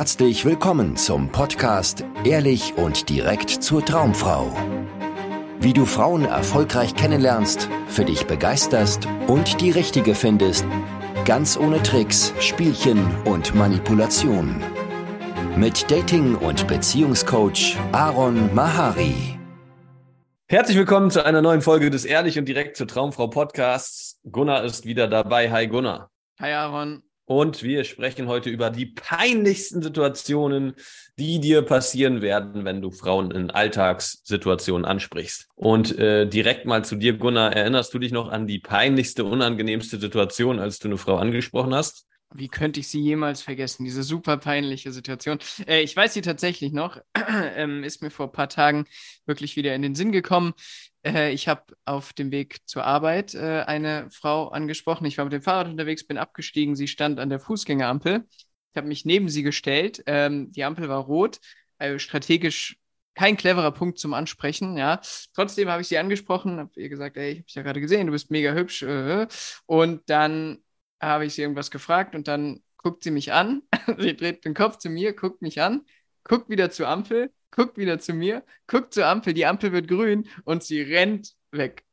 herzlich willkommen zum Podcast Ehrlich und direkt zur Traumfrau. Wie du Frauen erfolgreich kennenlernst, für dich begeisterst und die richtige findest, ganz ohne Tricks, Spielchen und Manipulation. Mit Dating- und Beziehungscoach Aaron Mahari. Herzlich willkommen zu einer neuen Folge des Ehrlich und direkt zur Traumfrau Podcasts. Gunnar ist wieder dabei. Hi Gunnar. Hi Aaron. Und wir sprechen heute über die peinlichsten Situationen, die dir passieren werden, wenn du Frauen in Alltagssituationen ansprichst. Und äh, direkt mal zu dir, Gunnar, erinnerst du dich noch an die peinlichste, unangenehmste Situation, als du eine Frau angesprochen hast? Wie könnte ich sie jemals vergessen? Diese super peinliche Situation. Äh, ich weiß sie tatsächlich noch. ähm, ist mir vor ein paar Tagen wirklich wieder in den Sinn gekommen. Äh, ich habe auf dem Weg zur Arbeit äh, eine Frau angesprochen. Ich war mit dem Fahrrad unterwegs, bin abgestiegen. Sie stand an der Fußgängerampel. Ich habe mich neben sie gestellt. Ähm, die Ampel war rot. Also strategisch kein cleverer Punkt zum Ansprechen, ja. Trotzdem habe ich sie angesprochen, habe ihr gesagt, ey, ich habe dich ja gerade gesehen, du bist mega hübsch. Äh, und dann habe ich sie irgendwas gefragt und dann guckt sie mich an. sie dreht den Kopf zu mir, guckt mich an, guckt wieder zur Ampel, guckt wieder zu mir, guckt zur Ampel, die Ampel wird grün und sie rennt weg.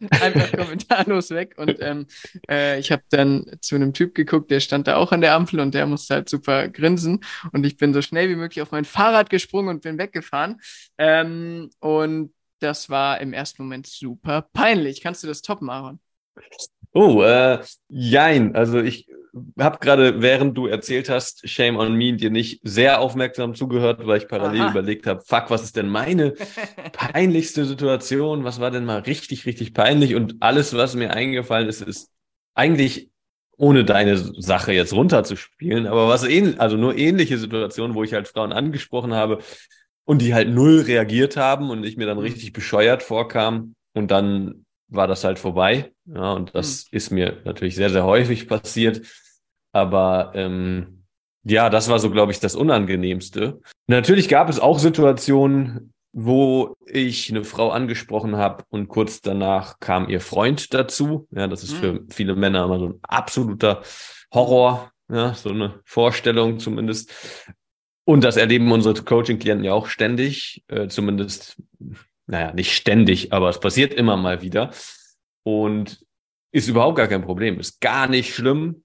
Einfach kommentarlos weg. Und ähm, äh, ich habe dann zu einem Typ geguckt, der stand da auch an der Ampel und der musste halt super grinsen. Und ich bin so schnell wie möglich auf mein Fahrrad gesprungen und bin weggefahren. Ähm, und das war im ersten Moment super peinlich. Kannst du das toppen, Aaron? Oh, äh, jein. Also ich habe gerade, während du erzählt hast, Shame on Me, dir nicht sehr aufmerksam zugehört, weil ich parallel Aha. überlegt habe, fuck, was ist denn meine peinlichste Situation? Was war denn mal richtig, richtig peinlich? Und alles, was mir eingefallen ist, ist eigentlich ohne deine Sache jetzt runterzuspielen, aber was ähnlich, also nur ähnliche Situationen, wo ich halt Frauen angesprochen habe und die halt null reagiert haben und ich mir dann mhm. richtig bescheuert vorkam und dann war das halt vorbei. Ja, und das mhm. ist mir natürlich sehr, sehr häufig passiert. Aber ähm, ja, das war so, glaube ich, das Unangenehmste. Natürlich gab es auch Situationen, wo ich eine Frau angesprochen habe und kurz danach kam ihr Freund dazu. Ja, das ist für viele Männer immer so ein absoluter Horror, ja, so eine Vorstellung zumindest. Und das erleben unsere Coaching-Klienten ja auch ständig, äh, zumindest naja, nicht ständig, aber es passiert immer mal wieder. Und ist überhaupt gar kein Problem. Ist gar nicht schlimm,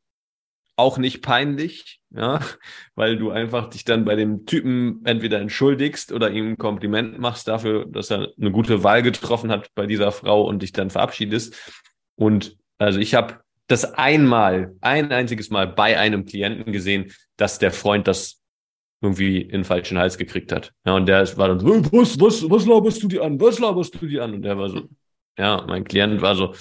auch nicht peinlich, ja, weil du einfach dich dann bei dem Typen entweder entschuldigst oder ihm ein Kompliment machst dafür, dass er eine gute Wahl getroffen hat bei dieser Frau und dich dann verabschiedest. Und also ich habe das einmal, ein einziges Mal bei einem Klienten gesehen, dass der Freund das irgendwie in den falschen Hals gekriegt hat. Ja, und der war dann so, was, was, was laberst du dir an? Was laberst du dir an? Und der war so, ja, mein Klient war so,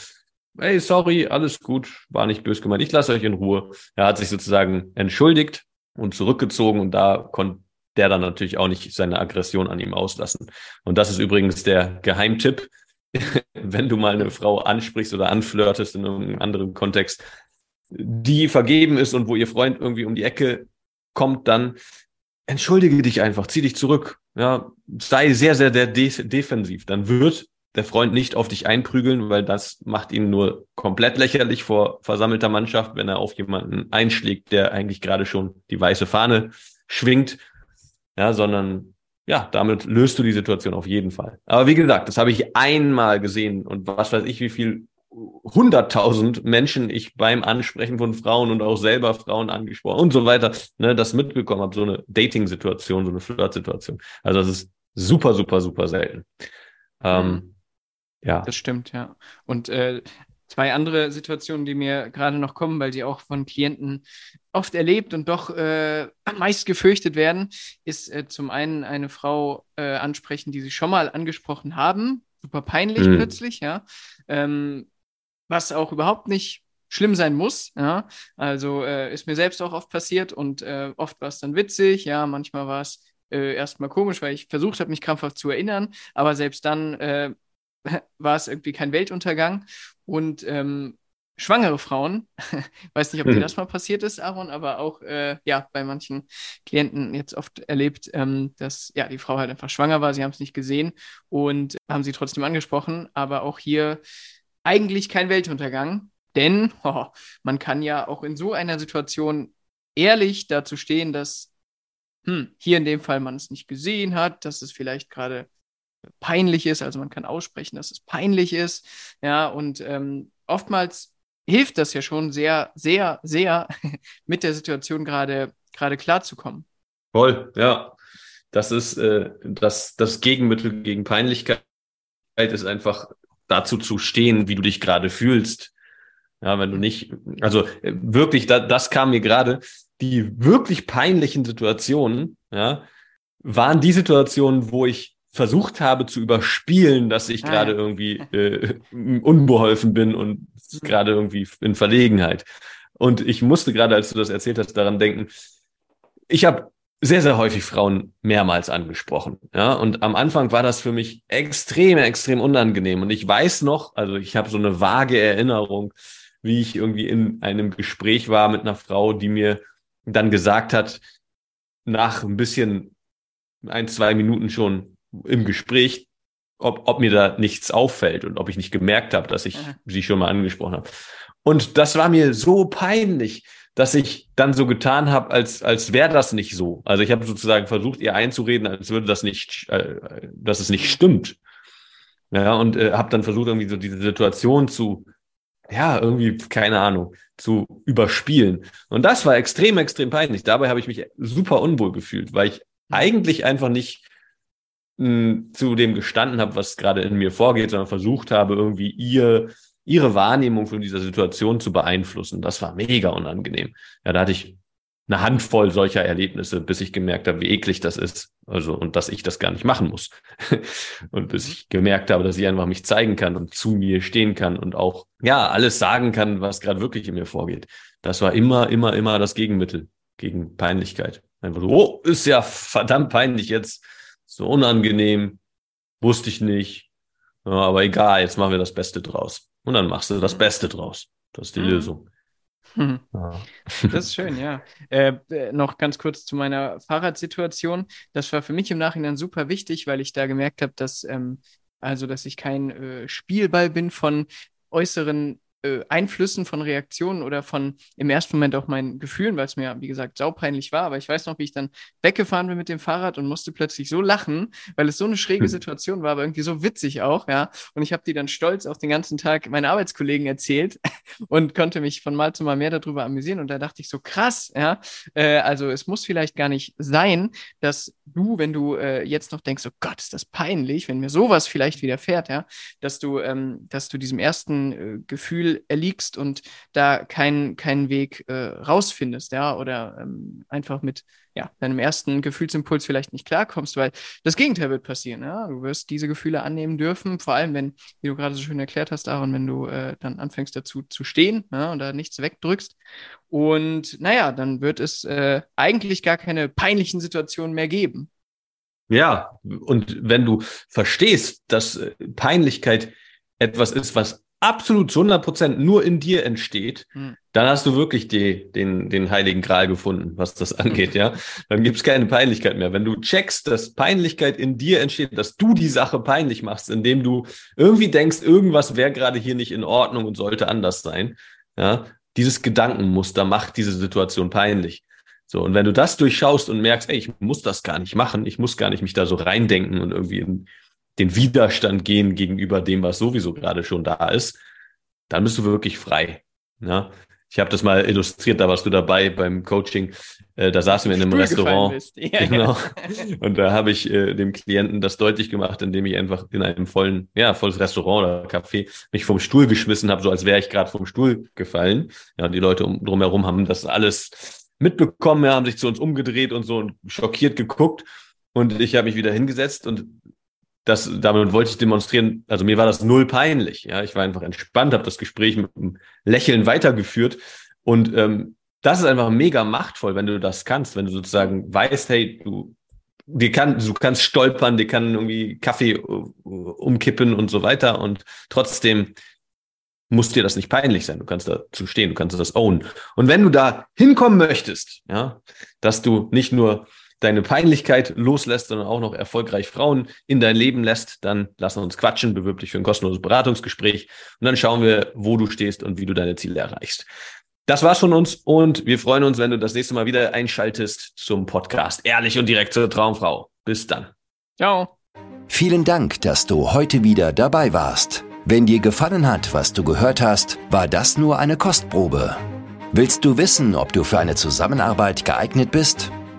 hey, sorry, alles gut, war nicht böse gemeint, ich lasse euch in Ruhe. Er hat sich sozusagen entschuldigt und zurückgezogen und da konnte der dann natürlich auch nicht seine Aggression an ihm auslassen. Und das ist übrigens der Geheimtipp, wenn du mal eine Frau ansprichst oder anflirtest in einem anderen Kontext, die vergeben ist und wo ihr Freund irgendwie um die Ecke kommt, dann entschuldige dich einfach, zieh dich zurück. Ja, sei sehr, sehr, sehr de defensiv. Dann wird der Freund nicht auf dich einprügeln, weil das macht ihn nur komplett lächerlich vor versammelter Mannschaft, wenn er auf jemanden einschlägt, der eigentlich gerade schon die weiße Fahne schwingt. Ja, sondern ja, damit löst du die Situation auf jeden Fall. Aber wie gesagt, das habe ich einmal gesehen und was weiß ich, wie viel hunderttausend Menschen ich beim Ansprechen von Frauen und auch selber Frauen angesprochen und so weiter, ne, das mitbekommen habe, so eine Dating-Situation, so eine Flirt-Situation. Also das ist super, super, super selten. Ähm, mhm. ja. Das stimmt, ja. Und äh, zwei andere Situationen, die mir gerade noch kommen, weil die auch von Klienten oft erlebt und doch äh, meist gefürchtet werden, ist äh, zum einen eine Frau äh, ansprechen, die sie schon mal angesprochen haben, super peinlich mhm. plötzlich, ja. Ähm, was auch überhaupt nicht schlimm sein muss. Ja? Also äh, ist mir selbst auch oft passiert und äh, oft war es dann witzig, ja, manchmal war es äh, erstmal komisch, weil ich versucht habe, mich krampfhaft zu erinnern, aber selbst dann äh, war es irgendwie kein Weltuntergang und ähm, schwangere Frauen, weiß nicht, ob dir hm. das mal passiert ist, Aaron, aber auch äh, ja bei manchen Klienten jetzt oft erlebt, ähm, dass ja die Frau halt einfach schwanger war, sie haben es nicht gesehen und haben sie trotzdem angesprochen, aber auch hier eigentlich kein Weltuntergang, denn oh, man kann ja auch in so einer Situation ehrlich dazu stehen, dass hm, hier in dem Fall man es nicht gesehen hat, dass es vielleicht gerade peinlich ist, also man kann aussprechen, dass es peinlich ist, ja, und ähm, oftmals hilft das ja schon sehr, sehr, sehr mit der Situation gerade gerade klarzukommen. Voll, ja. Das ist äh, das, das Gegenmittel gegen Peinlichkeit ist einfach dazu zu stehen, wie du dich gerade fühlst. Ja, wenn du nicht, also äh, wirklich, da, das kam mir gerade, die wirklich peinlichen Situationen, ja, waren die Situationen, wo ich versucht habe zu überspielen, dass ich ah, gerade irgendwie äh, unbeholfen bin und gerade irgendwie in Verlegenheit. Und ich musste gerade, als du das erzählt hast, daran denken, ich habe sehr, sehr häufig Frauen mehrmals angesprochen. Ja, und am Anfang war das für mich extrem, extrem unangenehm. Und ich weiß noch, also ich habe so eine vage Erinnerung, wie ich irgendwie in einem Gespräch war mit einer Frau, die mir dann gesagt hat, nach ein bisschen, ein, zwei Minuten schon im Gespräch, ob, ob mir da nichts auffällt und ob ich nicht gemerkt habe, dass ich ja. sie schon mal angesprochen habe. Und das war mir so peinlich, dass ich dann so getan habe, als, als wäre das nicht so. Also ich habe sozusagen versucht, ihr einzureden, als würde das nicht, äh, dass es nicht stimmt. Ja, und äh, habe dann versucht, irgendwie so diese Situation zu, ja, irgendwie, keine Ahnung, zu überspielen. Und das war extrem, extrem peinlich. Dabei habe ich mich super unwohl gefühlt, weil ich eigentlich einfach nicht hm, zu dem gestanden habe, was gerade in mir vorgeht, sondern versucht habe, irgendwie ihr ihre Wahrnehmung von dieser Situation zu beeinflussen. Das war mega unangenehm. Ja, da hatte ich eine Handvoll solcher Erlebnisse, bis ich gemerkt habe, wie eklig das ist. Also, und dass ich das gar nicht machen muss. und bis ich gemerkt habe, dass ich einfach mich zeigen kann und zu mir stehen kann und auch, ja, alles sagen kann, was gerade wirklich in mir vorgeht. Das war immer, immer, immer das Gegenmittel gegen Peinlichkeit. Einfach so, oh, ist ja verdammt peinlich jetzt. So unangenehm. Wusste ich nicht. Ja, aber egal, jetzt machen wir das Beste draus. Und dann machst du das Beste draus. Das ist die mhm. Lösung. Hm. Ja. Das ist schön, ja. Äh, äh, noch ganz kurz zu meiner Fahrradsituation. Das war für mich im Nachhinein super wichtig, weil ich da gemerkt habe, dass ähm, also, dass ich kein äh, Spielball bin von äußeren äh, Einflüssen von Reaktionen oder von im ersten Moment auch meinen Gefühlen, weil es mir, wie gesagt, saupeinlich war. Aber ich weiß noch, wie ich dann weggefahren bin mit dem Fahrrad und musste plötzlich so lachen, weil es so eine schräge hm. Situation war, aber irgendwie so witzig auch, ja. Und ich habe die dann stolz auch den ganzen Tag meinen Arbeitskollegen erzählt und konnte mich von Mal zu Mal mehr darüber amüsieren. Und da dachte ich so, krass, ja. Äh, also es muss vielleicht gar nicht sein, dass du, wenn du äh, jetzt noch denkst, oh Gott, ist das peinlich, wenn mir sowas vielleicht widerfährt, ja, dass du, ähm, dass du diesem ersten äh, Erliegst und da keinen keinen Weg äh, rausfindest, ja, oder ähm, einfach mit ja, deinem ersten Gefühlsimpuls vielleicht nicht klarkommst, weil das Gegenteil wird passieren, ja. Du wirst diese Gefühle annehmen dürfen, vor allem wenn, wie du gerade so schön erklärt hast, Aaron, wenn du äh, dann anfängst dazu zu stehen ja, und da nichts wegdrückst. Und naja, dann wird es äh, eigentlich gar keine peinlichen Situationen mehr geben. Ja, und wenn du verstehst, dass äh, Peinlichkeit etwas ist, was absolut zu 100 Prozent nur in dir entsteht, hm. dann hast du wirklich die, den, den heiligen Gral gefunden, was das angeht, ja. Dann gibt's keine Peinlichkeit mehr. Wenn du checkst, dass Peinlichkeit in dir entsteht, dass du die Sache peinlich machst, indem du irgendwie denkst, irgendwas wäre gerade hier nicht in Ordnung und sollte anders sein, ja, dieses Gedankenmuster macht diese Situation peinlich. So, und wenn du das durchschaust und merkst, ey, ich muss das gar nicht machen, ich muss gar nicht mich da so reindenken und irgendwie in den Widerstand gehen gegenüber dem, was sowieso gerade schon da ist, dann bist du wirklich frei. Ja? Ich habe das mal illustriert, da warst du dabei beim Coaching. Äh, da saßen wir in einem Restaurant. Ja, genau. Und da habe ich äh, dem Klienten das deutlich gemacht, indem ich einfach in einem vollen, ja, volles Restaurant oder Café mich vom Stuhl geschmissen habe, so als wäre ich gerade vom Stuhl gefallen. Ja, die Leute um, drumherum haben das alles mitbekommen, ja, haben sich zu uns umgedreht und so und schockiert geguckt. Und ich habe mich wieder hingesetzt und das, damit wollte ich demonstrieren, also mir war das null peinlich. Ja, ich war einfach entspannt, habe das Gespräch mit einem Lächeln weitergeführt. Und ähm, das ist einfach mega machtvoll, wenn du das kannst, wenn du sozusagen weißt, hey, du, dir kann, du kannst stolpern, dir kann irgendwie Kaffee uh, umkippen und so weiter. Und trotzdem muss dir das nicht peinlich sein. Du kannst dazu stehen, du kannst das own. Und wenn du da hinkommen möchtest, ja, dass du nicht nur deine Peinlichkeit loslässt, sondern auch noch erfolgreich Frauen in dein Leben lässt, dann lass uns quatschen, bewirb dich für ein kostenloses Beratungsgespräch und dann schauen wir, wo du stehst und wie du deine Ziele erreichst. Das war's von uns und wir freuen uns, wenn du das nächste Mal wieder einschaltest zum Podcast Ehrlich und direkt zur Traumfrau. Bis dann. Ciao. Vielen Dank, dass du heute wieder dabei warst. Wenn dir gefallen hat, was du gehört hast, war das nur eine Kostprobe. Willst du wissen, ob du für eine Zusammenarbeit geeignet bist?